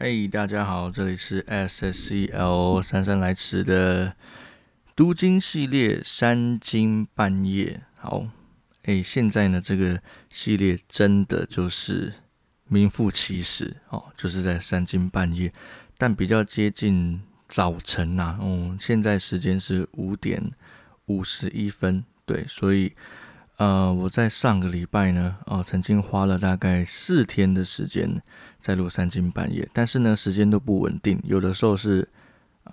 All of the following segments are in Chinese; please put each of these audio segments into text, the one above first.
嘿，大家好，这里是 S S C L 姗姗来迟的读经系列三更半夜。好，哎，现在呢，这个系列真的就是名副其实哦，就是在三更半夜，但比较接近早晨呐。嗯，现在时间是五点五十一分，对，所以。呃，我在上个礼拜呢，哦，曾经花了大概四天的时间在录三更半夜，但是呢，时间都不稳定，有的时候是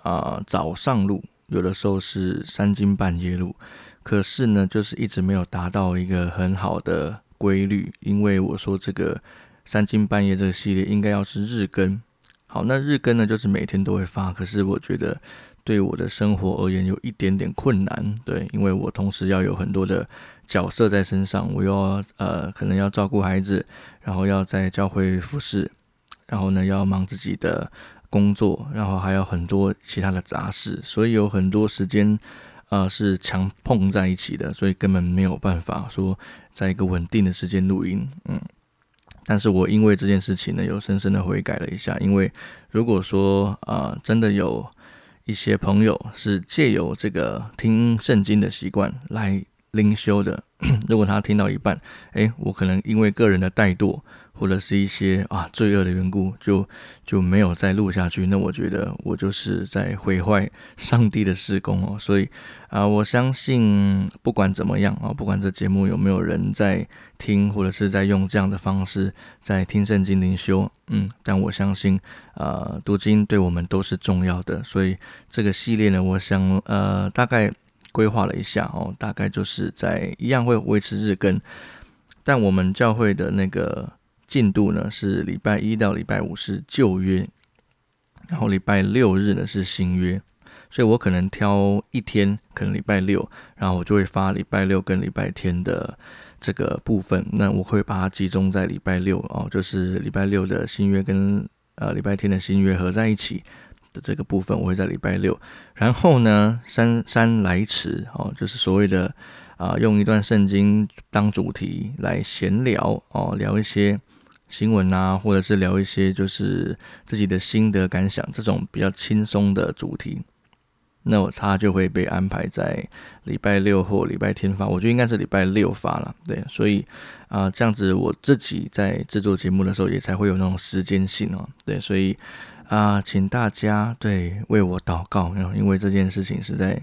啊早上录，有的时候是三更半夜录，可是呢，就是一直没有达到一个很好的规律，因为我说这个三更半夜这个系列应该要是日更，好，那日更呢就是每天都会发，可是我觉得对我的生活而言有一点点困难，对，因为我同时要有很多的。角色在身上，我要呃，可能要照顾孩子，然后要在教会服侍，然后呢要忙自己的工作，然后还有很多其他的杂事，所以有很多时间呃是强碰在一起的，所以根本没有办法说在一个稳定的时间录音。嗯，但是我因为这件事情呢，有深深的悔改了一下，因为如果说啊，真的有一些朋友是借由这个听圣经的习惯来。灵修的，如果他听到一半，诶，我可能因为个人的怠惰或者是一些啊罪恶的缘故，就就没有再录下去。那我觉得我就是在毁坏上帝的施工哦。所以啊，我相信不管怎么样啊，不管这节目有没有人在听，或者是在用这样的方式在听圣经灵修，嗯，但我相信啊，读经对我们都是重要的。所以这个系列呢，我想呃，大概。规划了一下哦，大概就是在一样会维持日更，但我们教会的那个进度呢是礼拜一到礼拜五是旧约，然后礼拜六日呢是新约，所以我可能挑一天，可能礼拜六，然后我就会发礼拜六跟礼拜天的这个部分，那我会把它集中在礼拜六哦，就是礼拜六的新约跟呃礼拜天的新约合在一起。这个部分我会在礼拜六，然后呢，姗姗来迟哦，就是所谓的啊，用一段圣经当主题来闲聊哦，聊一些新闻啊，或者是聊一些就是自己的心得感想这种比较轻松的主题，那我他就会被安排在礼拜六或礼拜天发，我觉得应该是礼拜六发了，对，所以啊，这样子我自己在制作节目的时候也才会有那种时间性哦，对，所以。啊，请大家对为我祷告，因为这件事情实在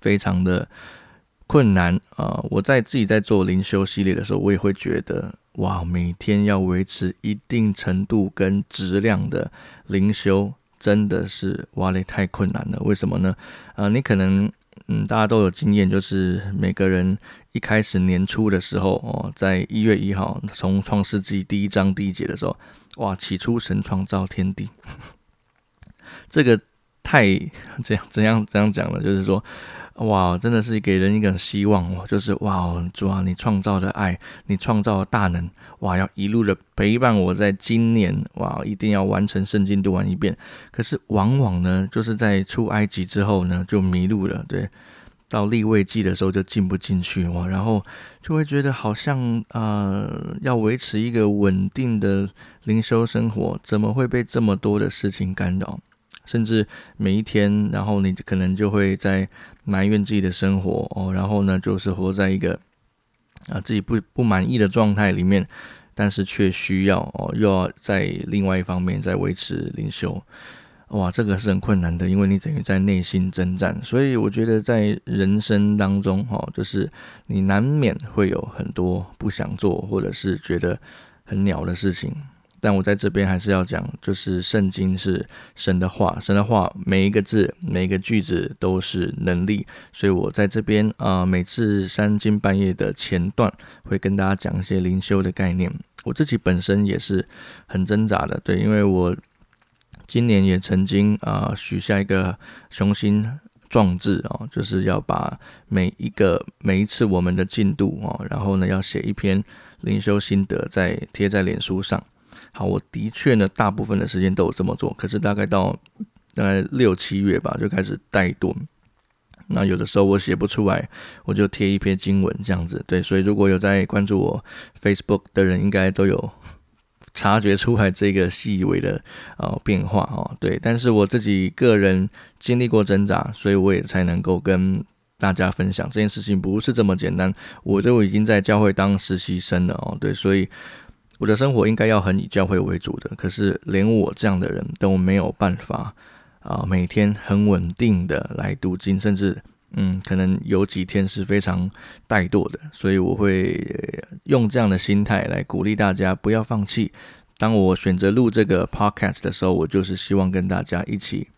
非常的困难啊！我在自己在做灵修系列的时候，我也会觉得哇，每天要维持一定程度跟质量的灵修，真的是哇嘞太困难了。为什么呢？啊，你可能。嗯，大家都有经验，就是每个人一开始年初的时候哦，在一月一号从创世纪第一章第一节的时候，哇，起初神创造天地，这个太怎样怎样怎样讲呢？就是说。哇，真的是给人一个希望哦，就是哇，主啊，你创造的爱，你创造的大能，哇，要一路的陪伴我在今年，哇，一定要完成圣经读完一遍。可是往往呢，就是在出埃及之后呢，就迷路了，对，到立位记的时候就进不进去哇，然后就会觉得好像啊，要维持一个稳定的灵修生活，怎么会被这么多的事情干扰？甚至每一天，然后你可能就会在埋怨自己的生活哦，然后呢，就是活在一个啊自己不不满意的状态里面，但是却需要哦，又要在另外一方面在维持灵修，哇，这个是很困难的，因为你等于在内心征战，所以我觉得在人生当中哦，就是你难免会有很多不想做或者是觉得很鸟的事情。但我在这边还是要讲，就是圣经是神的话，神的话每一个字、每一个句子都是能力，所以我在这边啊，每次三更半夜的前段会跟大家讲一些灵修的概念。我自己本身也是很挣扎的，对，因为我今年也曾经啊许下一个雄心壮志哦，就是要把每一个每一次我们的进度哦，然后呢要写一篇灵修心得，在贴在脸书上。好，我的确呢，大部分的时间都有这么做。可是大概到大概六七月吧，就开始怠惰。那有的时候我写不出来，我就贴一篇经文这样子。对，所以如果有在关注我 Facebook 的人，应该都有 察觉出来这个细微的呃变化哦。对，但是我自己个人经历过挣扎，所以我也才能够跟大家分享这件事情不是这么简单。我都已经在教会当实习生了哦，对，所以我的生活应该要很以教会为主的，可是连我这样的人都没有办法啊，每天很稳定的来读经，甚至。嗯，可能有几天是非常怠惰的，所以我会用这样的心态来鼓励大家不要放弃。当我选择录这个 podcast 的时候，我就是希望跟大家一起，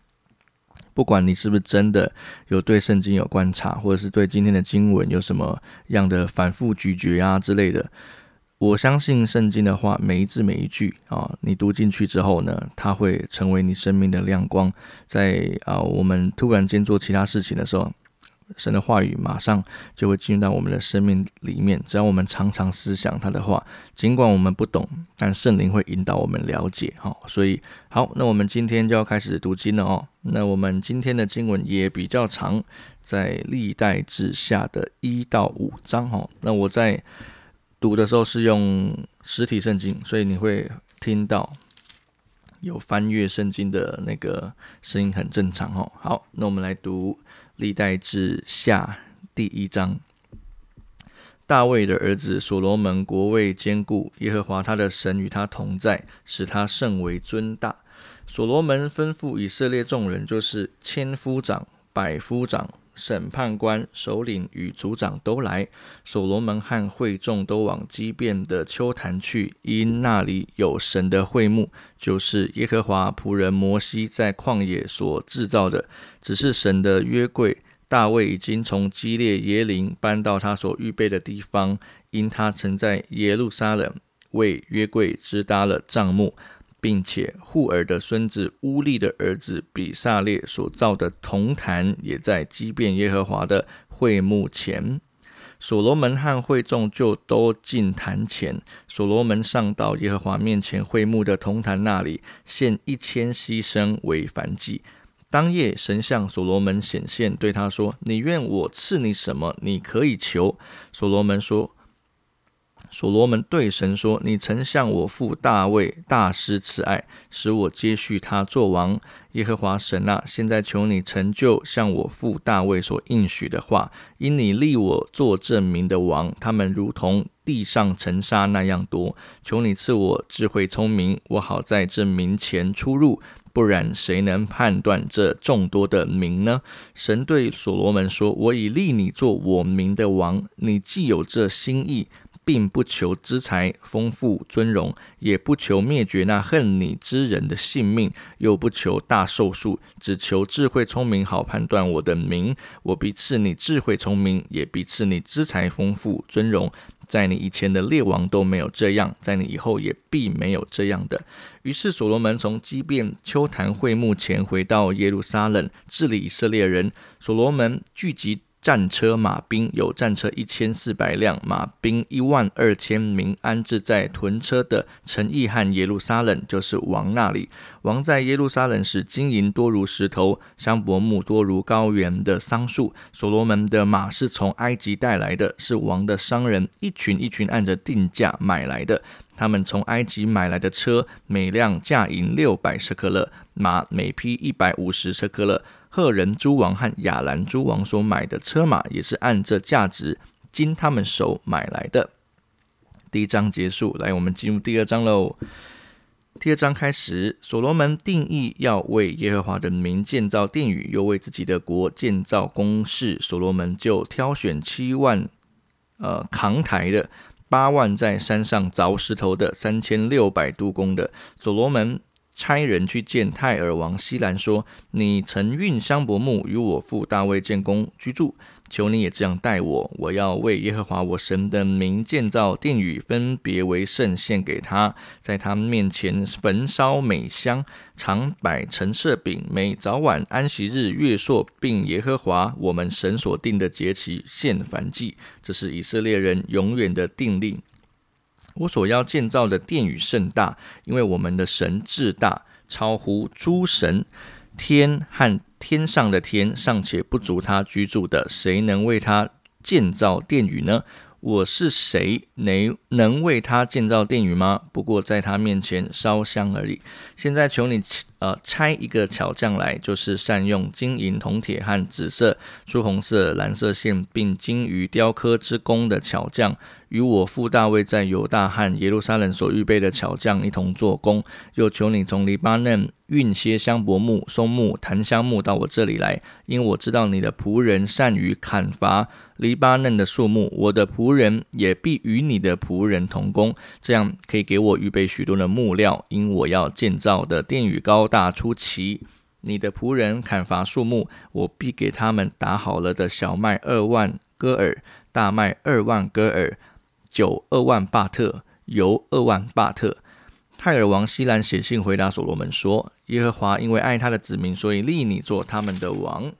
不管你是不是真的有对圣经有观察，或者是对今天的经文有什么样的反复咀嚼啊之类的，我相信圣经的话，每一字每一句啊，你读进去之后呢，它会成为你生命的亮光。在啊，我们突然间做其他事情的时候。神的话语马上就会进入到我们的生命里面。只要我们常常思想他的话，尽管我们不懂，但圣灵会引导我们了解。哈，所以好，那我们今天就要开始读经了哦。那我们今天的经文也比较长，在历代志下的一到五章。哈，那我在读的时候是用实体圣经，所以你会听到有翻阅圣经的那个声音，很正常。哦，好，那我们来读。历代志下第一章，大卫的儿子所罗门国位坚固，耶和华他的神与他同在，使他甚为尊大。所罗门吩咐以色列众人，就是千夫长、百夫长、审判官、首领与族长都来。所罗门和会众都往基变的丘坛去，因那里有神的会幕，就是耶和华仆人摩西在旷野所制造的。只是神的约柜，大卫已经从基列耶林搬到他所预备的地方，因他曾在耶路撒冷为约柜支搭了帐幕，并且户尔的孙子乌利的儿子比萨列所造的铜坛，也在基变耶和华的会幕前。所罗门和会众就都进坛前。所罗门上到耶和华面前会幕的铜坛那里，献一千牺牲为燔祭。当夜，神向所罗门显现，对他说：“你愿我赐你什么？你可以求。”所罗门说：“所罗门对神说：你曾向我父大卫大施慈爱，使我接续他做王。耶和华神啊，现在求你成就向我父大卫所应许的话，因你立我做证明的王，他们如同地上尘沙那样多。求你赐我智慧聪明，我好在这名前出入。”不然，谁能判断这众多的名呢？神对所罗门说：“我已立你做我名的王，你既有这心意。”并不求资财丰富尊荣，也不求灭绝那恨你之人的性命，又不求大寿数，只求智慧聪明，好判断我的名。我必赐你智慧聪明，也必赐你资财丰富尊荣。在你以前的列王都没有这样，在你以后也必没有这样的。于是所罗门从基变秋坛会幕前回到耶路撒冷，治理以色列人。所罗门聚集。战车马兵有战车一千四百辆，马兵一万二千名，安置在屯车的城邑和耶路撒冷，就是王那里。王在耶路撒冷时，金银多如石头，香柏木多如高原的桑树。所罗门的马是从埃及带来的，是王的商人一群一群按着定价买来的。他们从埃及买来的车，每辆价银六百舍克勒，马每匹一百五十舍克勒。赫人诸王和亚兰诸王所买的车马，也是按这价值经他们手买来的。第一章结束，来，我们进入第二章喽。第二章开始，所罗门定义要为耶和华的名建造殿宇，又为自己的国建造宫室。所罗门就挑选七万呃扛台的，八万在山上凿石头的，三千六百度工的。所罗门。差人去见泰尔王西兰，说：“你曾运香柏木与我父大卫建宫居住，求你也这样待我。我要为耶和华我神的名建造殿宇，分别为圣献给他，在他面前焚烧美香，常摆陈设饼，每早晚安息日、月朔，并耶和华我们神所定的节期献燔祭。这是以色列人永远的定令。”我所要建造的殿宇甚大，因为我们的神至大，超乎诸神。天和天上的天尚且不足他居住的，谁能为他建造殿宇呢？我是谁？能能为他建造殿宇吗？不过在他面前烧香而已。现在求你，呃，拆一个巧匠来，就是善用金银铜铁和紫色、朱红色、蓝色线，并金鱼雕刻之功的巧匠。与我父大卫在犹大和耶路撒冷所预备的巧匠一同做工，又求你从黎巴嫩运些香柏木、松木、檀香木到我这里来，因我知道你的仆人善于砍伐黎巴嫩的树木，我的仆人也必与你的仆人同工，这样可以给我预备许多的木料，因我要建造的殿宇高大出奇。你的仆人砍伐树木，我必给他们打好了的小麦二万戈尔，大麦二万戈尔。九二万巴特，油二万巴特。泰尔王西兰写信回答所罗门说：“耶和华因为爱他的子民，所以立你做他们的王。”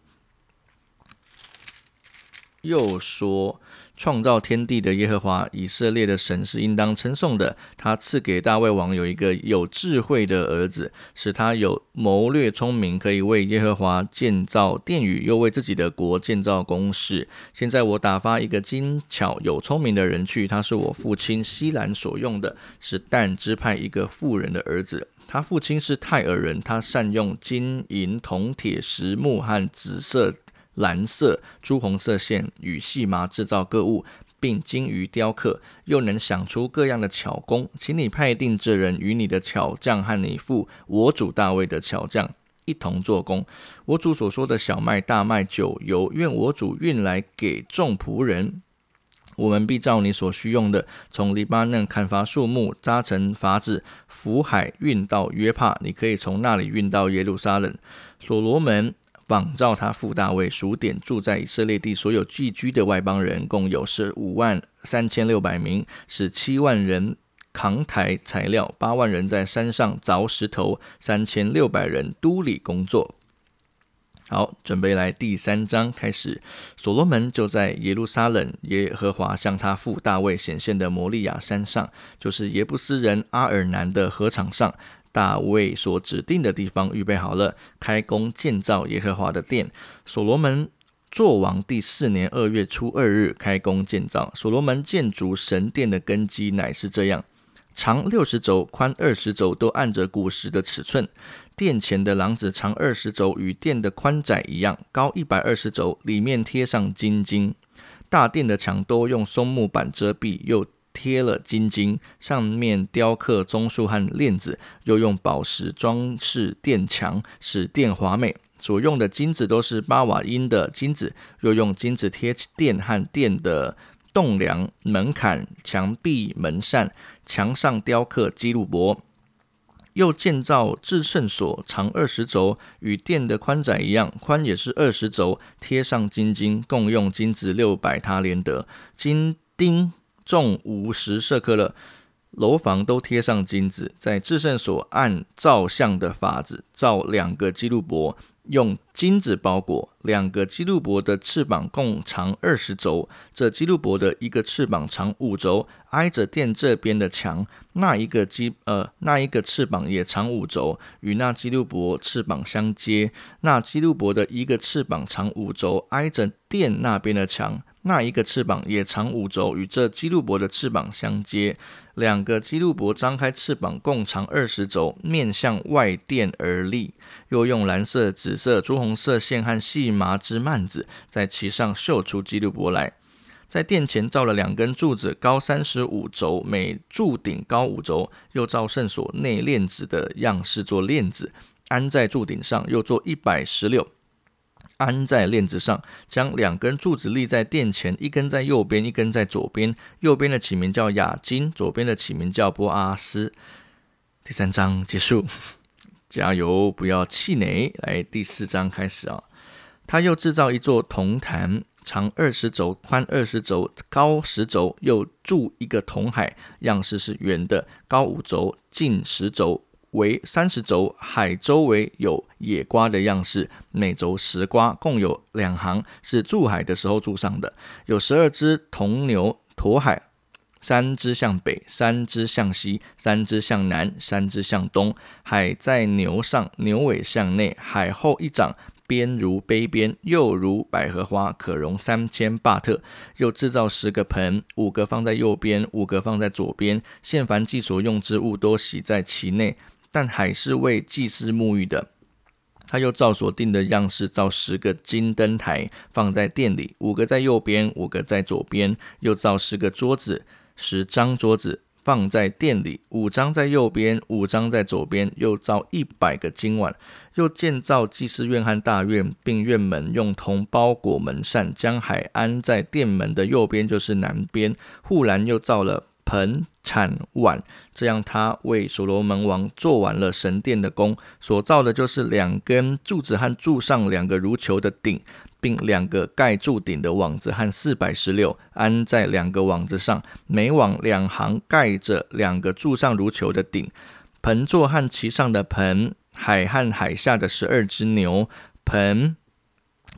又说。创造天地的耶和华以色列的神是应当称颂的。他赐给大卫王有一个有智慧的儿子，使他有谋略聪明，可以为耶和华建造殿宇，又为自己的国建造宫室。现在我打发一个精巧有聪明的人去，他是我父亲西兰所用的，是但支派一个富人的儿子。他父亲是泰尔人，他善用金银铜铁石木和紫色。蓝色、朱红色线与细麻制造各物，并精于雕刻，又能想出各样的巧工。请你派定这人与你的巧匠和你父我主大卫的巧匠一同做工。我主所说的小麦、大麦、酒油，愿我主运来给众仆人。我们必照你所需用的，从黎巴嫩砍伐树木，扎成筏子，浮海运到约帕。你可以从那里运到耶路撒冷。所罗门。仿照他父大卫数点住在以色列地所有寄居的外邦人，共有十五万三千六百名，使七万人扛抬材料，八万人在山上凿石头，三千六百人督理工作。好，准备来第三章开始。所罗门就在耶路撒冷耶和华向他父大卫显现的摩利亚山上，就是耶布斯人阿尔南的禾场上。大卫所指定的地方预备好了，开工建造耶和华的殿。所罗门作王第四年二月初二日开工建造。所罗门建筑神殿的根基乃是这样：长六十轴，宽二十轴，都按着古时的尺寸。殿前的廊子长二十轴，与殿的宽窄一样，高一百二十轴，里面贴上金金。大殿的墙都用松木板遮蔽，又。贴了金金，上面雕刻棕树和链子，又用宝石装饰殿墙，使殿华美。所用的金子都是巴瓦因的金子，又用金子贴殿和殿的栋梁、门槛、墙壁、门扇，墙上雕刻基路伯。又建造至圣所，长二十轴，与殿的宽窄一样，宽也是二十轴，贴上金金，共用金子六百他连得，金钉。重五十舍克勒，楼房都贴上金子，在至圣所按照相的法子造两个基路伯，用金子包裹两个基路伯的翅膀，共长二十轴。这基路伯的一个翅膀长五轴，挨着殿这边的墙；那一个基呃，那一个翅膀也长五轴，与那基路伯翅膀相接。那基路伯的一个翅膀长五轴，挨着殿那边的墙。那一个翅膀也长五轴，与这基路伯的翅膀相接。两个基路伯张开翅膀，共长二十轴，面向外殿而立。又用蓝色、紫色、朱红色线和细麻织幔子，在其上绣出基路伯来。在殿前造了两根柱子，高三十五轴，每柱顶高五轴。又造圣所内链子的样式做链子，安在柱顶上。又做一百十六。安在链子上，将两根柱子立在殿前，一根在右边，一根在左边。右边的起名叫雅金，左边的起名叫波阿斯。第三章结束，加油，不要气馁。来，第四章开始啊。他又制造一座铜坛，长二十轴，宽二十轴，高十轴，又铸一个铜海，样式是圆的，高五轴，近十轴。为三十轴，海周围有野瓜的样式，每轴十瓜，共有两行，是筑海的时候筑上的。有十二只铜牛驮海，三只向北，三只向西，三只向南，三只向东。海在牛上，牛尾向内，海后一掌，边如杯边，又如百合花，可容三千巴特。又制造十个盆，五个放在右边，五个放在左边。现凡祭所用之物都洗在其内，但还是为祭司沐浴的。他又照所定的样式造十个金灯台，放在店里，五个在右边，五个在左边。又造十个桌子，十张桌子。放在店里，五张在右边，五张在左边。又造一百个金碗，又建造祭司院和大院，并院门用铜包裹门扇，将海安在店门的右边，就是南边。护栏又造了盆、铲、碗，这样他为所罗门王做完了神殿的工。所造的就是两根柱子和柱上两个如球的顶。并两个盖住顶的网子和四百石榴安在两个网子上，每网两行盖着两个柱上如球的顶。盆座和其上的盆，海和海下的十二只牛盆。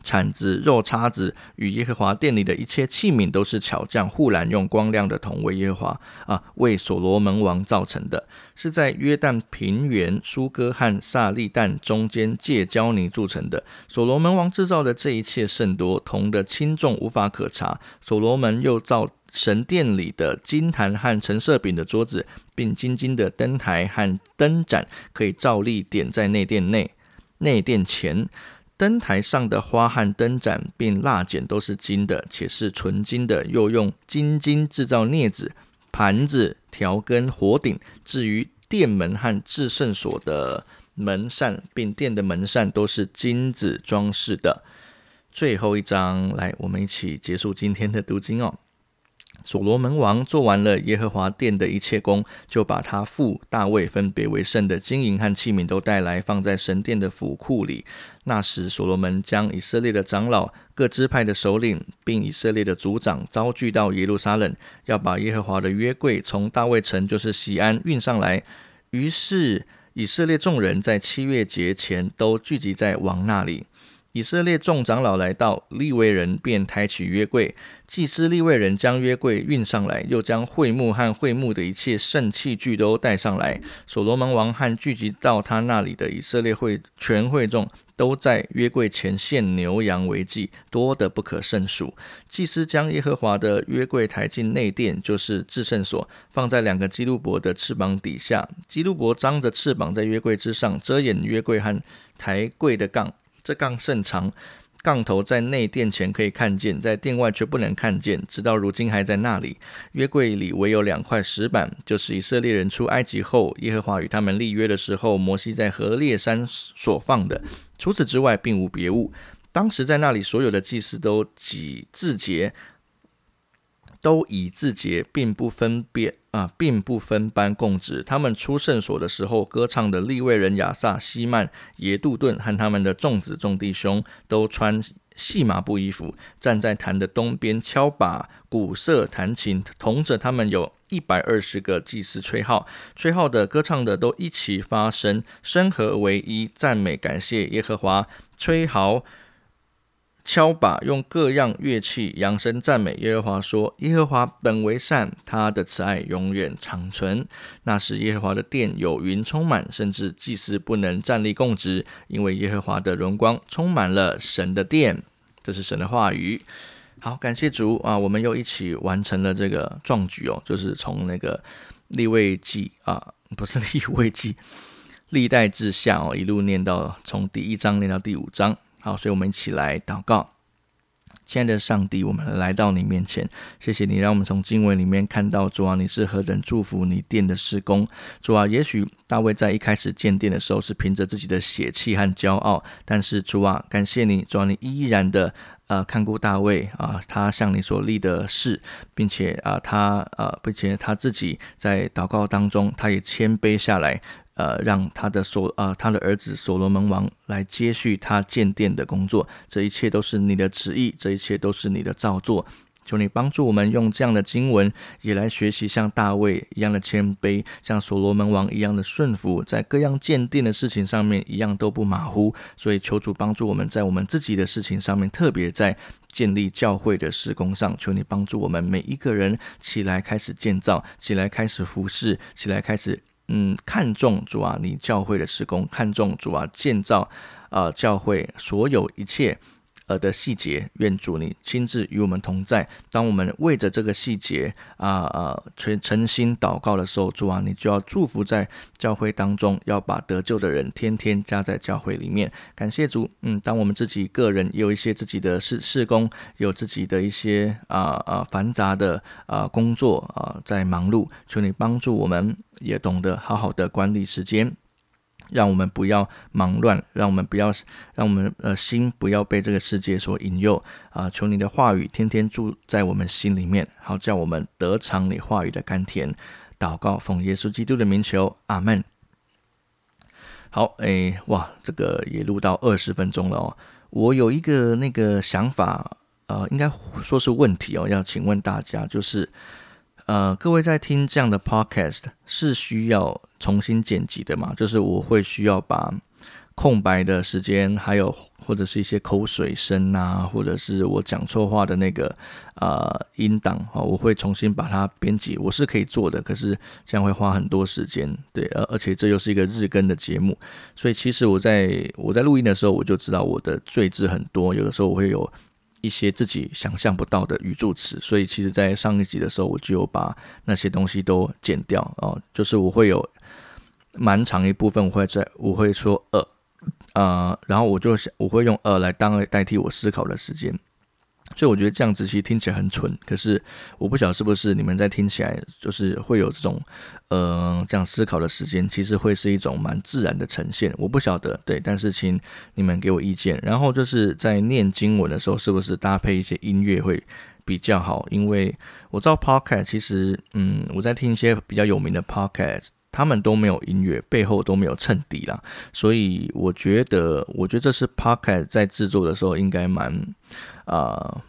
铲子、肉叉子与耶和华殿里的一切器皿都是巧匠护栏用光亮的铜为耶和华啊，为所罗门王造成的，是在约旦平原苏哥和萨利旦中间借胶泥铸成的。所罗门王制造的这一切甚多，铜的轻重无法可查。所罗门又造神殿里的金坛和陈设饼的桌子，并金金的灯台和灯盏，可以照例点在内殿内、内殿前。灯台上的花和灯盏并蜡剪都是金的，且是纯金的。又用金金制造镊子、盘子、条羹、火鼎。至于殿门和至圣所的门扇，并殿的门扇都是金子装饰的。最后一章，来，我们一起结束今天的读经哦。所罗门王做完了耶和华殿的一切工，就把他父大卫分别为圣的金银和器皿都带来，放在神殿的府库里。那时，所罗门将以色列的长老、各支派的首领，并以色列的族长招聚到耶路撒冷，要把耶和华的约柜从大卫城，就是西安运上来。于是，以色列众人在七月节前都聚集在王那里。以色列众长老来到，利未人便抬起约柜。祭司利未人将约柜运上来，又将会幕和会幕的一切圣器具都带上来。所罗门王和聚集到他那里的以色列会全会众，都在约柜前献牛羊为祭，多得不可胜数。祭司将耶和华的约柜抬进内殿，就是至圣所，放在两个基路伯的翅膀底下。基路伯张着翅膀在约柜之上，遮掩约柜和抬柜的杠。这杠甚长，杠头在内殿前可以看见，在殿外却不能看见，直到如今还在那里。约柜里唯有两块石板，就是以色列人出埃及后，耶和华与他们立约的时候，摩西在河烈山所放的。除此之外，并无别物。当时在那里，所有的祭司都几字节。都以自节，并不分别啊，并不分班供职。他们出圣所的时候，歌唱的利未人亚萨、西曼、耶杜顿和他们的众子众弟兄，都穿细麻布衣服，站在坛的东边敲把、鼓瑟、弹琴。同着他们有一百二十个祭司吹号，吹号的、歌唱的都一起发声，声合为一，赞美感谢耶和华，吹号。敲把，用各样乐器扬声赞美耶和华，说：“耶和华本为善，他的慈爱永远长存。”那时，耶和华的殿有云充满，甚至祭司不能站立供职，因为耶和华的荣光充满了神的殿。这是神的话语。好，感谢主啊！我们又一起完成了这个壮举哦，就是从那个立位记啊，不是立位记，历代志下哦，一路念到从第一章念到第五章。好，所以我们一起来祷告。亲爱的上帝，我们来到你面前，谢谢你让我们从经文里面看到主啊，你是何等祝福你殿的施工。主啊，也许大卫在一开始建殿的时候是凭着自己的血气和骄傲，但是主啊，感谢你，主啊，你依然的呃看顾大卫啊，他向你所立的事，并且啊，他呃，并且他自己在祷告当中，他也谦卑下来。呃，让他的所呃他的儿子所罗门王来接续他建殿的工作，这一切都是你的旨意，这一切都是你的造作。求你帮助我们用这样的经文，也来学习像大卫一样的谦卑，像所罗门王一样的顺服，在各样建殿的事情上面一样都不马虎。所以求主帮助我们在我们自己的事情上面，特别在建立教会的施工上，求你帮助我们每一个人起来开始建造，起来开始服侍，起来开始。嗯看重主啊，你教会的施工，看重主啊建造啊教会所有一切。呃的细节，愿主你亲自与我们同在。当我们为着这个细节啊啊全诚心祷告的时候，主啊，你就要祝福在教会当中，要把得救的人天天加在教会里面。感谢主，嗯，当我们自己个人有一些自己的事事工，有自己的一些啊啊繁杂的啊工作啊在忙碌，求你帮助我们，也懂得好好的管理时间。让我们不要忙乱，让我们不要，让我们呃心不要被这个世界所引诱啊！求你的话语天天住在我们心里面，好叫我们得尝你话语的甘甜。祷告奉耶稣基督的名求，阿门。好，诶，哇，这个也录到二十分钟了哦。我有一个那个想法，呃，应该说是问题哦，要请问大家，就是。呃，各位在听这样的 podcast 是需要重新剪辑的嘛？就是我会需要把空白的时间，还有或者是一些口水声啊，或者是我讲错话的那个呃音档啊，我会重新把它编辑。我是可以做的，可是这样会花很多时间。对，而而且这又是一个日更的节目，所以其实我在我在录音的时候，我就知道我的赘字很多，有的时候我会有。一些自己想象不到的语助词，所以其实，在上一集的时候，我就把那些东西都剪掉哦。就是我会有蛮长一部分，我会在我会说呃呃，然后我就想我会用呃来当代替我思考的时间。所以我觉得这样子其实听起来很蠢，可是我不晓得是不是你们在听起来就是会有这种，呃，这样思考的时间，其实会是一种蛮自然的呈现。我不晓得，对，但是请你们给我意见。然后就是在念经文的时候，是不是搭配一些音乐会比较好？因为我知道 podcast 其实，嗯，我在听一些比较有名的 podcast。他们都没有音乐，背后都没有衬底啦，所以我觉得，我觉得这是 Podcast 在制作的时候应该蛮啊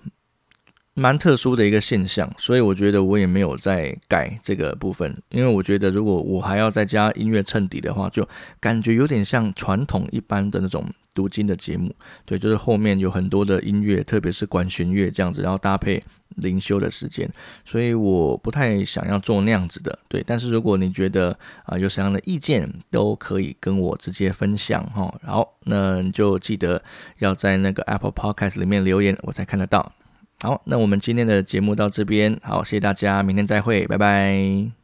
蛮特殊的一个现象，所以我觉得我也没有在改这个部分，因为我觉得如果我还要再加音乐衬底的话，就感觉有点像传统一般的那种。读经的节目，对，就是后面有很多的音乐，特别是管弦乐这样子，然后搭配灵修的时间，所以我不太想要做那样子的，对。但是如果你觉得啊有什么样的意见，都可以跟我直接分享哈。好，那你就记得要在那个 Apple Podcast 里面留言，我才看得到。好，那我们今天的节目到这边，好，谢谢大家，明天再会，拜拜。